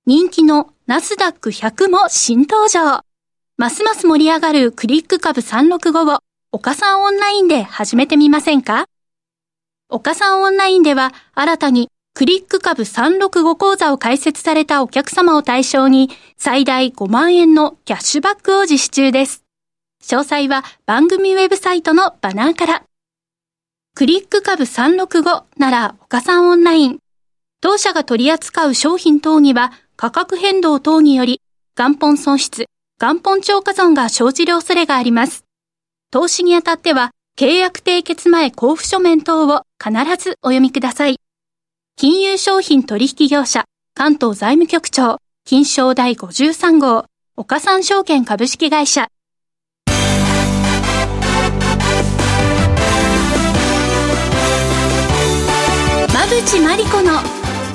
人気のナスダック100も新登場。ますます盛り上がるクリック株365を岡さんオンラインで始めてみませんか？岡さんオンラインでは新たにクリック株365講座を開設されたお客様を対象に最大5万円のキャッシュバックを実施中です。詳細は番組ウェブサイトのバナーから。クリック株365なら岡さんオンライン。当社が取り扱う商品等には価格変動等により元本損失、元本超過損が生じる恐れがあります。投資にあたっては契約締結前交付書面等を必ずお読みください。金融商品取引業者関東財務局長金賞第53号岡三証券株式会社馬淵真理子の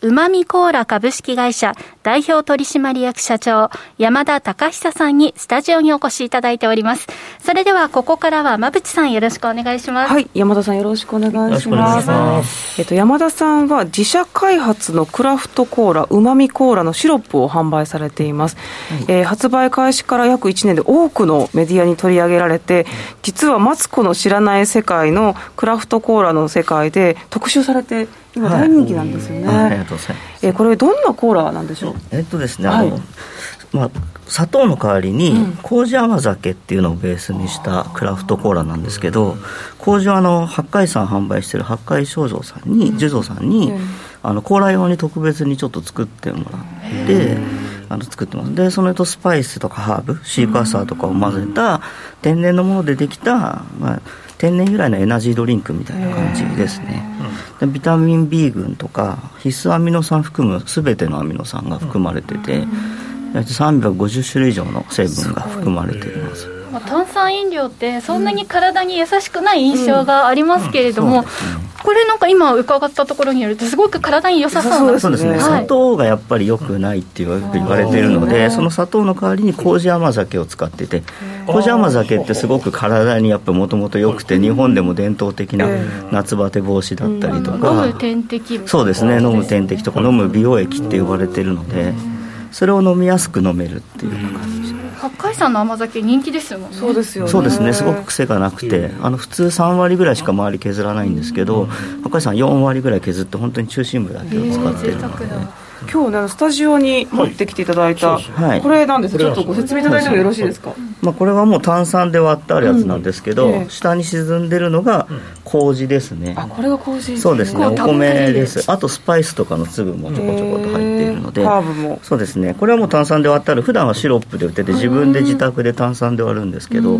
うまみコーラ株式会社代表取締役社長山田隆久さんにスタジオにお越しいただいております。それではここからは馬淵さんよろしくお願いします。はい、山田さんよろしくお願いします。ますえっと山田さんは自社開発のクラフトコーラうまみコーラのシロップを販売されています。はい、えー、発売開始から約1年で多くのメディアに取り上げられて、実はマツコの知らない世界のクラフトコーラの世界で特集されて今大人気なんですよね、はい、ありがとうございます、えー、これどんなコーラなんでしょう？えっとですね、あの、まあ、砂糖の代わりに麹甘酒っていうのをベースにしたクラフトコーラなんですけど麹はあの八海山販売してる八海正蔵さんに寿蔵さんに、あのコーラ用に特別にちょっと作ってもらってあの作ってます。でそのとスパイスとかハーブシーカーサーとかを混ぜた天然のものでできた、まあ、天然由来のエナジードリンクみたいな感じですね、でビタミン B 群とか必須アミノ酸含む全てのアミノ酸が含まれてて、350種類以上の成分が含まれています。まあ、炭酸飲料ってそんなに体に優しくない印象がありますけれども、これなんか今伺ったところによるとすごく体に良さそうそうですね、はい、砂糖がやっぱり良くないってよく言われているのでその砂糖の代わりに麹甘酒を使ってて麹甘酒ってすごく体にやっぱもともと良くて日本でも伝統的な夏バテ防止だったりとか、飲む点滴そうですね飲む点滴とか飲む美容液って呼ばれてるのでそれを飲みやすく飲めるっていう感じ八海山の甘酒人気ですよね。そうですよね。そうですね。すごく癖がなくてあの普通3割ぐらいしか周り削らないんですけど八海山4割ぐらい削って本当に中心部だけを使ってるので。今日ねスタジオに持ってきていただいた、はい、これなんですちょっとご説明いただいてもよろしいですか、まあ、これはもう炭酸で割ってあるやつなんですけど、うん。えー、下に沈んでるのが麹ですね、あこれが麹そうですね。お米です。あとスパイスとかの粒もちょこちょこと入っているので、ハーブも。そうですね。これはもう炭酸で割ってある普段はシロップで売ってて自分で自宅で炭酸で割るんですけど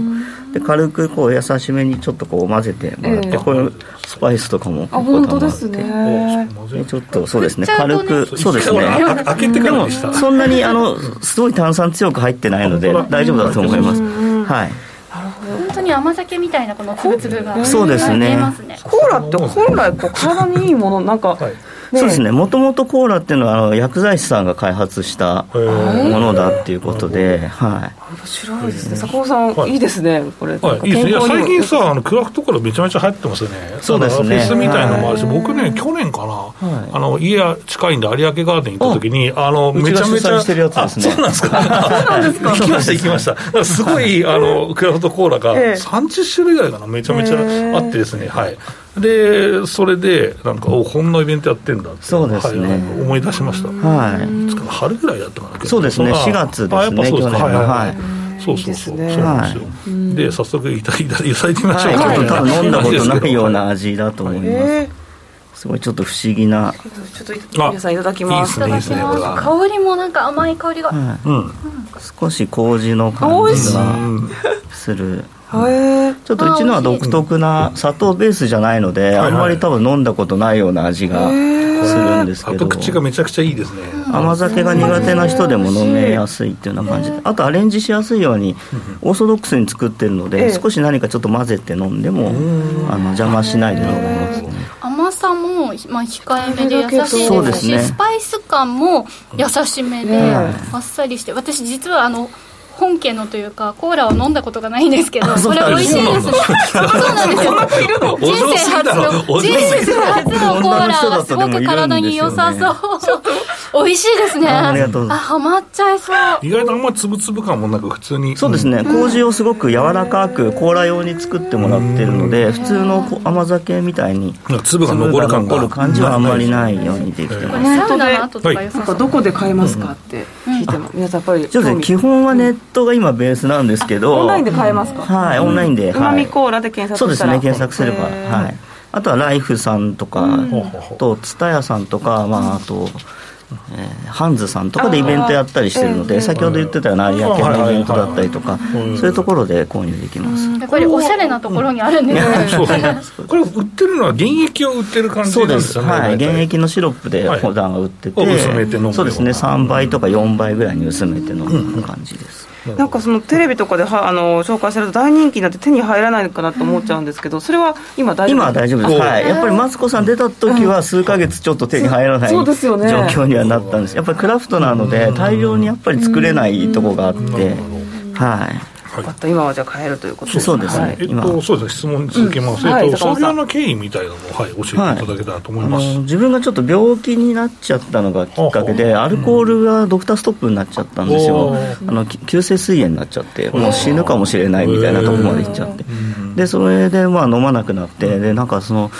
で軽くこう優しめにちょっとこう混ぜてもらって、えー、これスパイスとかもあ本当ですね。ちょっとそうですね。軽くそうですね。開けてからでした。そんなにあのすごい炭酸強く入ってないので大丈夫だと思います。はい本当に甘酒みたいなこのつぶつぶがそうですねコーラって本来こう体にいいものなん。か、はいそうですね。もともとコーラっていうのはあの薬剤師さんが開発したものだっていうことで、はい、面白いですね。坂尾さん、はい、いいですね。これ、はい、いいですね。最近さあのクラフトコーラめちゃめちゃ流行ってますよね。そうですね。フェスみたいなのもあるし、僕ね去年かな、はい、あの家近いんで有明ガーデン行った時にあのめちゃめちゃしてるやつですね。(laughs) そうなんですか。行きました行きました。すごいあのクラフトコーラが30種類ぐらいかなめちゃめちゃあってですね。はいでそれでなんかおこんなイベントやってんだって。そうですね、はい、思い出しました。はい。春ぐらいだったかなそうですね。4月ですねそうですか。はい。はい、はい。そうそうそう、そうなんですよ。で、早速いただいただいてみましょう。か。ちょっと多分飲んだことないような味だと思います。すごいちょっと不思議な。ちょっと皆さんいただきます。いいですね、香りもなんか甘い香りが。うん。少し麹の感じがする。ちょっとうちのは独特な砂糖ベースじゃないので、あんまり多分飲んだことないような味がするんですけど。口がめちゃくちゃいいですね。甘酒が苦手な人でも飲めやすいっていうような感じであとアレンジしやすいようにオーソドックスに作ってるので少し何かちょっと混ぜて飲んでもあの邪魔しないで飲めます。ね甘さも、まあ、控えめで優しいですし、ね、スパイス感も優しめであっさりして私実はあの本家のというかコーラを飲んだことがないんですけどこれ美味しいですね。そうなんです。よ。人生初の人生初のコーラすごく体に良さそう。美味しいですね。ありがとうあハマっちゃいそう。意外とあんまつぶつぶ感もなく普通に。そうですね。麹をすごく柔らかくコーラ用に作ってもらってるので普通の甘酒みたいに粒が残る感が。残る感じはあんまりないようにできてます。サウナの後とか良さそう。どこで買えますかって聞いても皆さんやっぱりそうですね基本はネットが今ベースなんですけどオンラインで買えますか？はいオンラインでうまみコーラで検索したら。そうですね検索すればはい。あとはライフさんとかと蔦屋さんとかまああとえー、ハンズさんとかでイベントやったりしてるので、先ほど言ってたような有明のイベントだったりとか、そういうところで購入できます。やっぱりおしゃれなところにあるんですね。そうこれ売ってるのは原液を売ってる感じそうです。はい。原液のシロップで普段は売ってて、そうですね、3倍とか4倍ぐらいに薄めて飲む感じです。なんかそのテレビとかではあの紹介されると大人気になって手に入らないのかなと思っちゃうんですけどそれは今大丈夫今は大丈夫です、はい、やっぱりマツコさん出た時は数か月ちょっと手に入らない、状況にはなったんです。やっぱりクラフトなので大量にやっぱり作れないとこがあって。はい分かった、今はじゃあ変えるということですそうですね、えっと、そうですね、質問に続けます、うん、えっと、創業の経緯みたいなのを、はい、教えていただけたらと思います、はい、自分がちょっと病気になっちゃったのがきっかけで、アルコールがドクターストップになっちゃったんですよ、あの急性膵炎になっちゃって、もう死ぬかもしれないみたいなところまでいっちゃって、でそれでまあ飲まなくなって、でなんかその、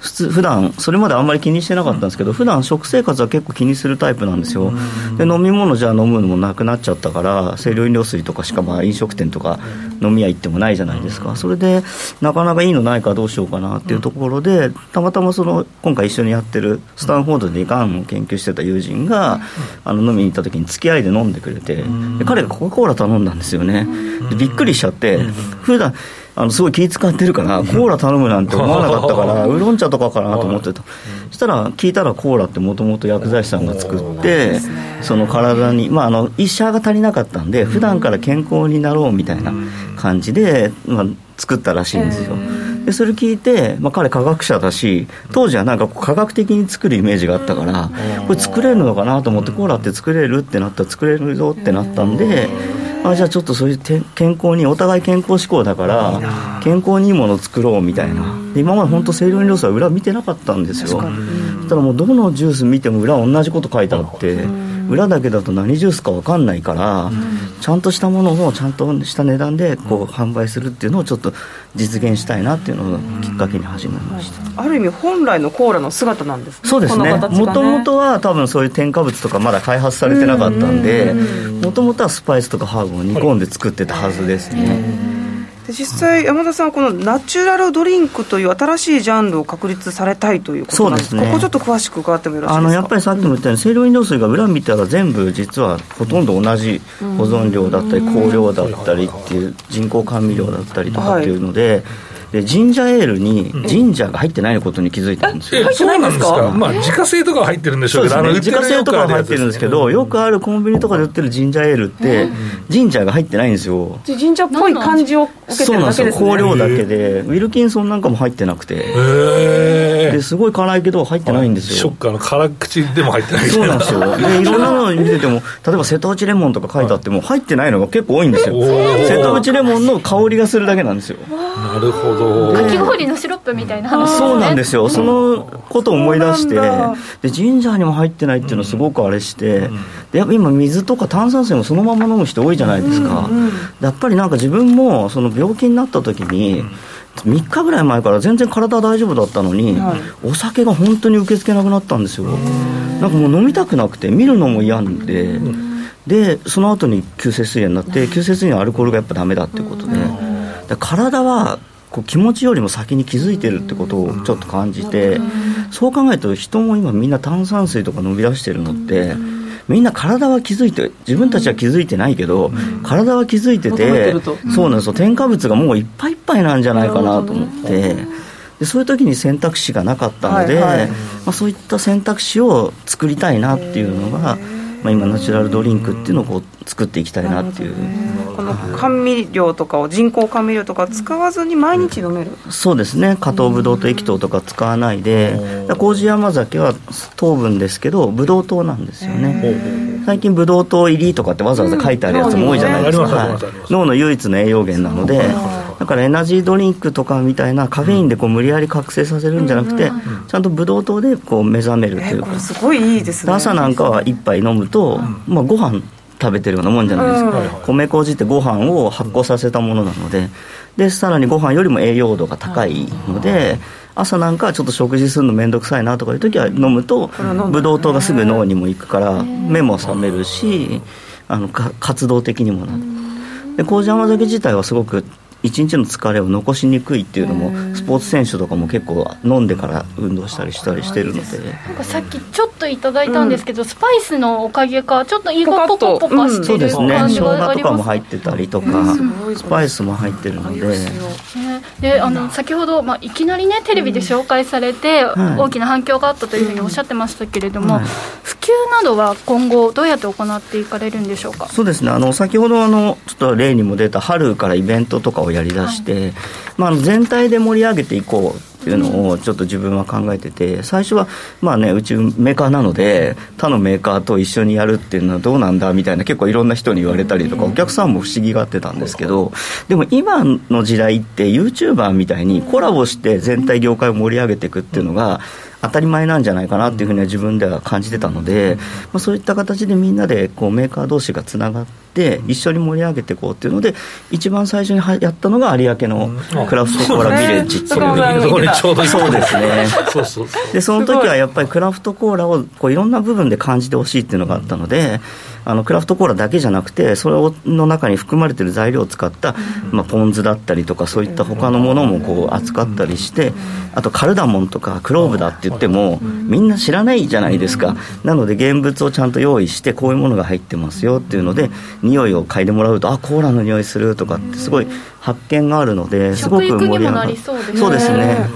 普通普段それまであんまり気にしてなかったんですけど普段食生活は結構気にするタイプなんですよ。で飲み物じゃあ飲むのもなくなっちゃったから清涼飲料水とかしかまあ飲食店とか飲み屋行ってもないじゃないですか。それでなかなかいいのないかどうしようかなっていうところでたまたまその今回一緒にやってるスタンフォードでがんを研究してた友人があの飲みに行った時に付き合いで飲んでくれてで彼がコカ・コーラ頼んだんですよね。でびっくりしちゃって普段あのすごい気使ってるからコーラ頼むなんて思わなかったから (laughs) ウーロン茶とかかなと思ってた。そしたら聞いたらコーラってもともと薬剤師さんが作ってその体にまああの医者が足りなかったんで普段から健康になろうみたいな感じで、まあ、作ったらしいんですよ。でそれ聞いて、まあ、彼科学者だし当時はなんか科学的に作るイメージがあったからこれ作れるのかなと思ってコーラって作れるってなったら作れるぞってなったんであじゃあちょっとそういう健康にお互い健康志向だから健康にいいものを作ろうみたいな。今まで本当清涼飲料水は裏見てなかったんですよ。そしたらもうどのジュース見ても裏同じこと書いてあって裏だけだと何ジュースか分かんないから、ちゃんとしたものをちゃんとした値段でこう販売するっていうのをちょっと実現したいなっていうのをきっかけに始めました、ある意味本来のコーラの姿なんですね。そうですね。もともとは多分そういう添加物とかまだ開発されてなかったんでもともとはスパイスとかハーブを煮込んで作ってたはずですね、で実際、山田さん、このナチュラルドリンクという新しいジャンルを確立されたいということなんですね、ここちょっと詳しく伺ってもよろしいですか？あのやっぱりさっきも言ったように、清涼飲料水が裏見たら、全部実はほとんど同じ保存量だったり、香料だったりっていう、人工甘味料だったりとかっていうので。はいでジンジャーエールにジンジャーが入ってないことに気づいたんですよ。入ってないんですか？まあ自家製とか入ってるんでしょうけど、ね、自家製とかは入ってるんですけど、よくあるコンビニとかで売ってるジンジャーエールって、ジンジャーが入ってないんですよ。ジンジャーっぽい感じを受けてるだけですね。香料だけで、ウィルキンソンなんかも入ってなくて、ですごい辛いけど入ってないんですよ。ショッカーの辛口でも入ってないそうなんですよ。で、いろんなの見てても、例えば瀬戸内レモンとか書いてあっても、入ってないのが結構多いんですよ。瀬戸内レモンの香りがするだけなんですよ。なるほど。かき氷りのシロップみたいな話、ね、そうなんですよ、そのことを思い出して、でジンジャーにも入ってないっていうのすごくあれして、でやっぱ今、水とか炭酸水もそのまま飲む人多いじゃないですか、やっぱりなんか自分もその病気になった時に、3日ぐらい前から全然体大丈夫だったのに、はい、お酒が本当に受け付けなくなったんですよ、なんかもう飲みたくなくて、見るのも嫌で。でその後に急性膵炎になって急性膵炎はアルコールがやっぱダメだっていうことで体はこう気持ちよりも先に気づいてるってことをちょっと感じて、そう考えると人も今みんな炭酸水とか飲み出してるのって、みんな体は気づいて自分たちは気づいてないけど、体は気づいててそうなんですよ。添加物がもういっぱいいっぱいなんじゃないかなと思って。でそういう時に選択肢がなかったので、まあ、そういった選択肢を作りたいなっていうのが。まあ、今ナチュラルドリンクっていうのをこう作っていきたいなっていう。この甘味料とかを人工甘味料とか使わずに毎日飲める、うん、そうですね。加糖ブドウ糖液糖とか使わないで。麹山酒は糖分ですけどブドウ糖なんですよね最近ブドウ糖入りとかってわざわざ書いてあるやつも多いじゃないですか、はい、脳の唯一の栄養源なのでだからエナジードリンクとかみたいなカフェインでこう無理やり覚醒させるんじゃなくて、ちゃんとブドウ糖でこう目覚めるというか、すごいいいですね。朝なんかは1杯飲むと、まあ、ご飯食べてるようなもんじゃないですか、米麹ってご飯を発酵させたものなので。でさらにご飯よりも栄養度が高いので、朝なんかちょっと食事するの面倒くさいなとかいう時は飲むとブドウ糖がすぐ脳にも行くから目も覚めるしあの活動的にもなる。で麹甘酒自体はすごく一日の疲れを残しにくいっていうのもスポーツ選手とかも結構飲んでから運動したりしたりしてるので。なんかさっきちょっといただいたんですけど、うん、スパイスのおかげかちょっと胃がポカポカしてる感じがあります、ね、生姜とかも入ってたりとか、スパイスも入ってるので。であの先ほど、まあ、いきなりねテレビで紹介されて、大きな反響があったというふうにおっしゃってましたけれども、はい、普及などは今後どうやって行っていかれるんでしょうか？そうですね。あの先ほどあのちょっと例にも出た春からイベントとかをやりだして、はい、まあ、全体で盛り上げていこうっていうのをちょっと自分は考えてて最初はまあねうちメーカーなので他のメーカーと一緒にやるっていうのはどうなんだみたいな結構いろんな人に言われたりとかお客さんも不思議がってたんですけどでも今の時代って YouTuber みたいにコラボして全体業界を盛り上げていくっていうのが当たり前なんじゃないかなっていうふうには自分では感じてたので、まあ、そういった形でみんなでこうメーカー同士がつながって一緒に盛り上げていこうっていうので一番最初にやったのが有明のクラフトコーラビレッジっていう、そうですね。でその時はやっぱりクラフトコーラをこういろんな部分で感じてほしいっていうのがあったのであのクラフトコーラだけじゃなくてそれの中に含まれてる材料を使った、まあ、ポン酢だったりとかそういった他のものもこう扱ったりしてあとカルダモンとかクローブだって言ってもみんな知らないじゃないですか。なので現物をちゃんと用意してこういうものが入ってますよっていうので匂いを嗅いでもらうとあコーラの匂いするとかってすごい発見があるのですごく盛り上がる。そうですね。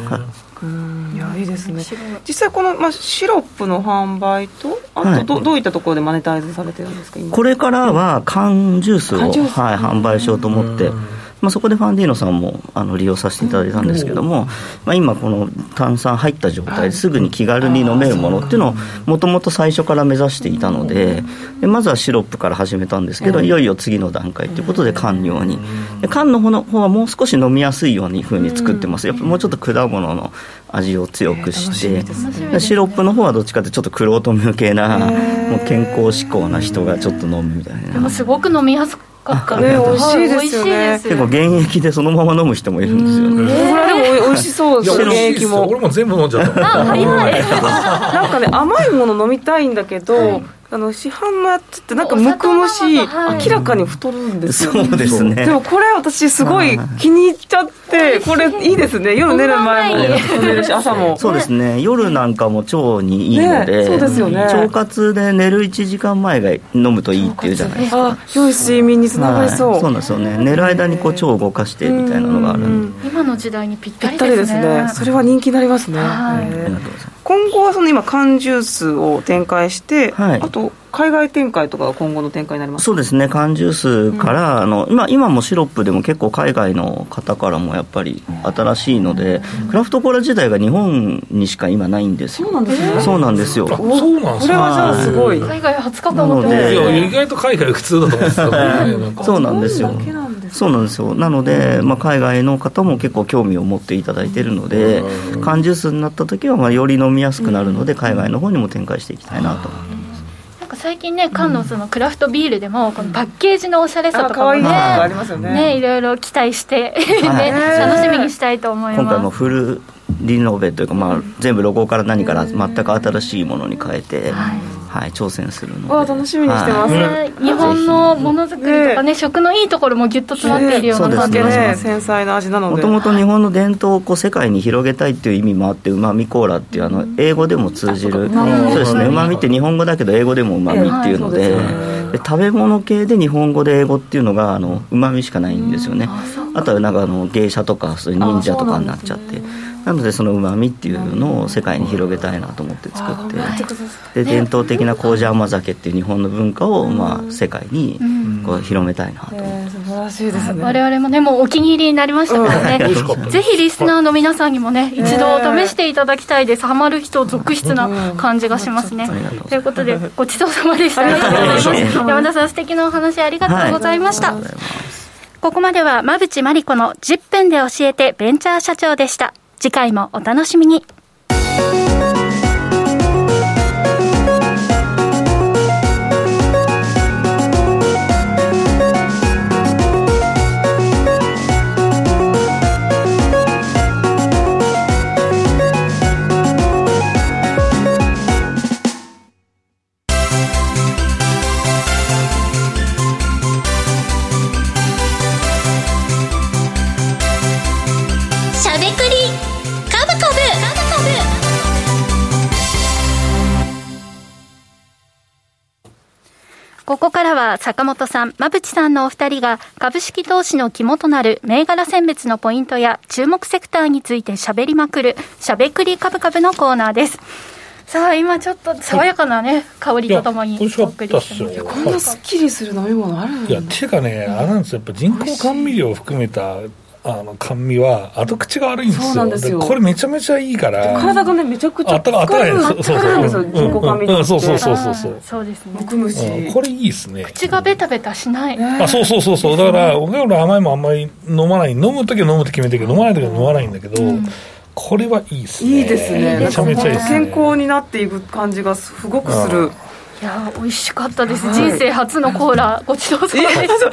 いいですね。実際この、まあ、シロップの販売とあとどはい、どういったところでマネタイズされてるんですか？これからは缶ジュースを、はい、販売しようと思って。まあ、そこでファンディーノさんもあの利用させていただいたんですけども、まあ、今この炭酸入った状態ですぐに気軽に飲めるものっていうのをもともと最初から目指していたのででまずはシロップから始めたんですけどいよいよ次の段階ということで缶用に。で缶の方の方はもう少し飲みやすいようにふうに作ってます。やっぱもうちょっと果物の味を強くして、シロップの方はどっちかってちょっとくろうと向けなもう健康志向な人がちょっと飲むみたいな。でもすごく飲みやすかったね美味しいですよね結構現役でそのまま飲む人もいるんですよねこれでも美味しそうです現役も俺も全部飲んじゃったなんかね甘いもの飲みたいんだけど、あの市販のやつってなんかむくむし、明らかに太るんですよ、ね、そうですね。でもこれ私すごい気に入っちゃってこれいいですね。夜寝る前もるし (laughs) 朝も。そうですね。夜なんかも腸にいいので、ね、そうですよね。腸活で寝る1時間前が飲むといいっていうじゃないですか。良い睡眠につながりそう、はい、そうなんですよね。寝る間にこう腸を動かしてみたいなのがある今の時代にぴったりですね。それは人気になりますね、はい、ありがとうございます。今後はその今缶ジュースを展開して、はい、あと海外展開とかが今後の展開になりますそうですね。缶ジュースから、うん、あの今今もシロップでも結構海外の方からもやっぱり新しいので、うん、クラフトコーラ自体が日本にしか今ないんですよ。そうなんですね。そうなんですよ。そうなんですこれはじゃあすごい、海外初かと思って意外と海外普通だと思うんですよ。そうなんですよそうなんですよ。なので、まあ、海外の方も結構興味を持っていただいているので缶ジュースになった時はまあより飲みやすくなるので海外の方にも展開していきたいなと。思ってます最近ね缶のそのクラフトビールでもこのパッケージのおしゃれさとかもねね。いろいろ期待してね、(laughs) 楽しみにしたいと思います。今回もフルリノベというか、まあ、全部ロゴから何から全く新しいものに変えて、はい、挑戦するので。楽しみにしてます、はい、日本のものづくりとかね、食のいいところもぎゅっと詰まっているような感じがします、繊細な味なので。もともと日本の伝統をこう世界に広げたいっていう意味もあってうまみコーラっていうあの英語でも通じる、そうですね。うまみって日本語だけど英語でもうまみっていうので,、で食べ物系で日本語で英語っていうのがうまみしかないんですよね。あとはなんかあの芸者とかそういう忍者とかになっちゃって。なのでそのうまみっていうのを世界に広げたいなと思って作ってで伝統的な麹甘酒っていう日本の文化をまあ世界にこう広めたいなと。思って、素晴らしいですね。我々もねもうお気に入りになりましたからね、ぜひリスナーの皆さんにもね一度試していただきたいです。ハマる人続出な感じがしますね。ということでごちそうさまでした。山田さん素敵なお話ありがとうございました、ここまでは馬淵真理子の10分で教えてベンチャー社長でした次回もお楽しみに。ここからは坂本さん、馬淵さんのお二人が株式投資の肝となる銘柄選別のポイントや注目セクターについて喋りまくる、しゃべくり株株のコーナーです。さあ今ちょっと爽やかなね、香りとともにこんなすっきりする飲み物あるいやていうかね、あれなんですよ。やっぱ人工甘味料を含めたあの甘味は後口が悪いんですよ。ですよ。これめちゃめちゃいいから体がねめちゃくちゃあったかいそうそうそう。人工甘味料そうそうそうそうそう。そうですね。むむし、これいいですね。口がベタベタしない、あそうそうそうそう。だから俺ら甘いもんあんまり飲まない。飲む時は飲むって決めてるけど飲まない時は飲まないんだけど、これはいいですね。いいですね。めちゃめちゃいい健康になっていく感じがすごくするいや美味しかったです、はい、人生初のコーラ。(laughs) ごちそうさまでした。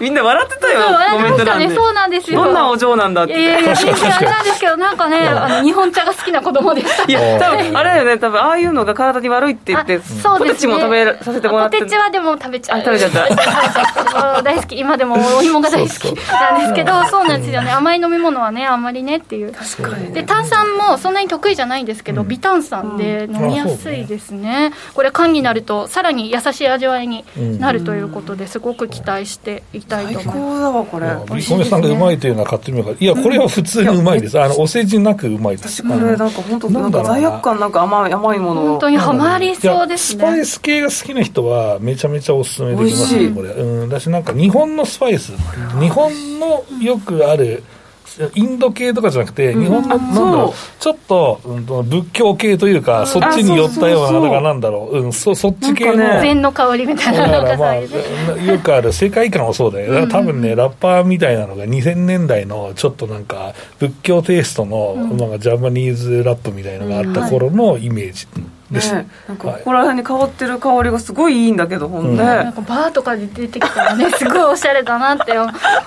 みんな笑ってたよ笑ってましたねそうなんですよ。どんなお嬢なんだって。いやいや全然 (laughs) あれなんですけどなんかねあの日本茶が好きな子供でした。いや多分あれだよね多分ああいうのが体に悪いって言ってそうです、ね、ポテチも食べさせてもらってポテチはでも食べちゃう。食べちゃった。大好き。今でもお芋が大好きなんですけどそうなんですよね。甘い飲み物はねあんまりねっていう。確かに、で炭酸もそんなに得意じゃないんですけど、微炭酸で飲みやすいですね、これ缶になるとさらに優しい味わいになるということですごく期待していきたいと思います。最高だわこれ。みこめさんがうまいというのは買ってみようかいやこれは普通にうまいです。あのお世辞なくうまいです。これなんか本当なんか罪悪感なんか甘い甘いもの本当にはまりそうですね。スパイス系が好きな人はめちゃめちゃおすすめできますねこれ。うん。だしなんか日本のスパイス。日本のよくあるインド系とかじゃなくて、日本の、なんだろう、ちょっと、うん、仏教系というか、そっちに寄ったような、なんかなん。だろう、うん、そそっち系の。禅の香りみたいな。だからまあ、よくある世界観もそうだよ。だから多分ね、ラッパーみたいなのが2000年代の、ちょっとなんか、仏教テイストの、まあ、ジャパニーズラップみたいなのがあった頃のイメージ。です、ね、なんかここら辺に香ってる香りがすごいいいんだけど、ほんで、なんかバーとかで出てきたらねすごいおしゃれだなって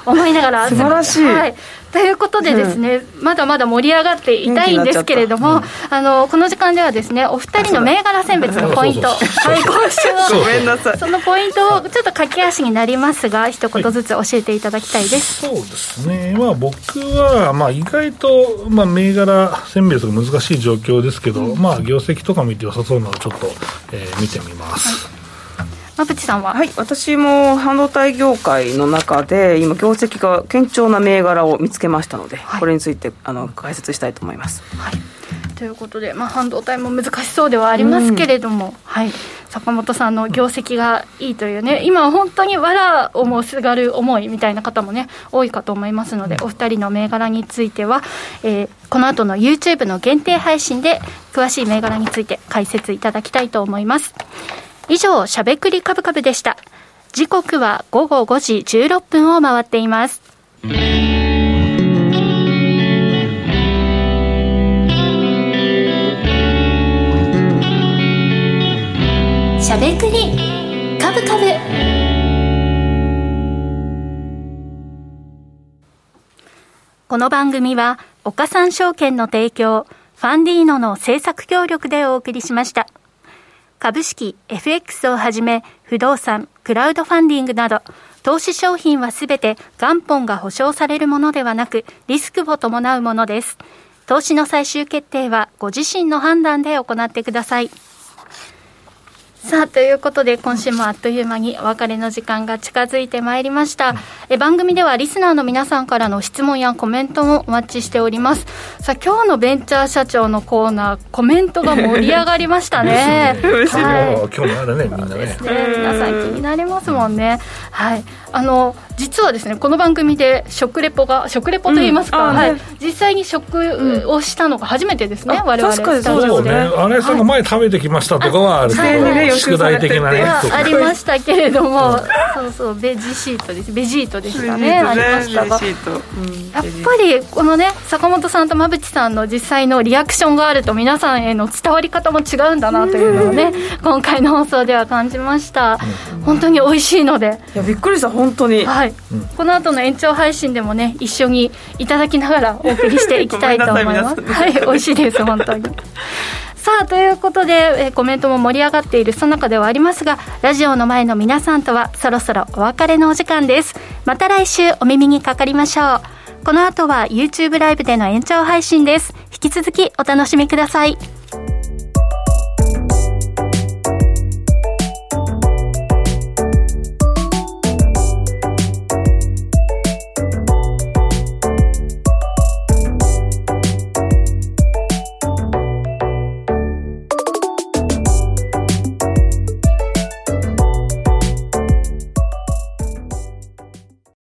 思いながら。素晴らしい、はい、ということでですね、うん、まだまだ盛り上がっていたいんですけれども、うん、あのこの時間ではですねお二人の銘柄選別のポイントはい今週ごめんなさい。そのポイントをちょっと駆け足になりますが一言ずつ教えていただきたいです、はい、そうですね。まあ僕はまあ意外とまあ銘柄選別が難しい状況ですけど、うん、まあ業績とか見て良さそうなのをちょっと、えー、見てみます、はい馬淵さんは、はい、私も半導体業界の中で今業績が堅調な銘柄を見つけましたので、はい、これについてあの解説したいと思います。はい。ということで、まあ、半導体も難しそうではありますけれども、うん、はい、坂本さんの業績がいいというね、今、本当にわらをもすがる思いみたいな方もね、多いかと思いますので、お二人の銘柄については、えー、この後の YouTube の限定配信で、詳しい銘柄について解説いただきたいと思います。以上、しゃべくりカブカブでした。時刻は午後5時16分を回っています。しゃべくりカブカブ。この番組は、岡三証券の提供、ファンディーノの制作協力でお送りしました。株式、FX をはじめ、不動産、クラウドファンディングなど、投資商品はすべて元本が保証されるものではなく、リスクを伴うものです。投資の最終決定はご自身の判断で行ってください。さあということで今週もあっという間にお別れの時間が近づいてまいりました、え番組ではリスナーの皆さんからの質問やコメントもお待ちしております。さあ今日のベンチャー社長のコーナーコメントが盛り上がりましたね。(laughs) はい、今日もあるねみんなね。ね。皆さん気になりますもんね。はい。あの実はですねこの番組で食レポが食レポといいますか、うんはい、実際に食をしたのが初めてですね、うん、我々確かにそうですね。新井さんが前食べてきましたとかはあるけど、はい、宿題的なねありましたけれども、そうそうベジシートです。ベジートでしたねありましたが、やっぱりこのね坂本さんと馬淵さんの実際のリアクションがあると皆さんへの伝わり方も違うんだなというのをね、今回の放送では感じました、本当に美味しいので。いやびっくりした本当に。はい、この後の延長配信でもね一緒にいただきながらお送りしていきたいと思います。(laughs) はい美味しいです本当に。(laughs) さあということで、えコメントも盛り上がっているその中ではありますがラジオの前の皆さんとはそろそろお別れのお時間です。また来週お耳にかかりましょう。この後は YouTube ライブでの延長配信です。引き続きお楽しみください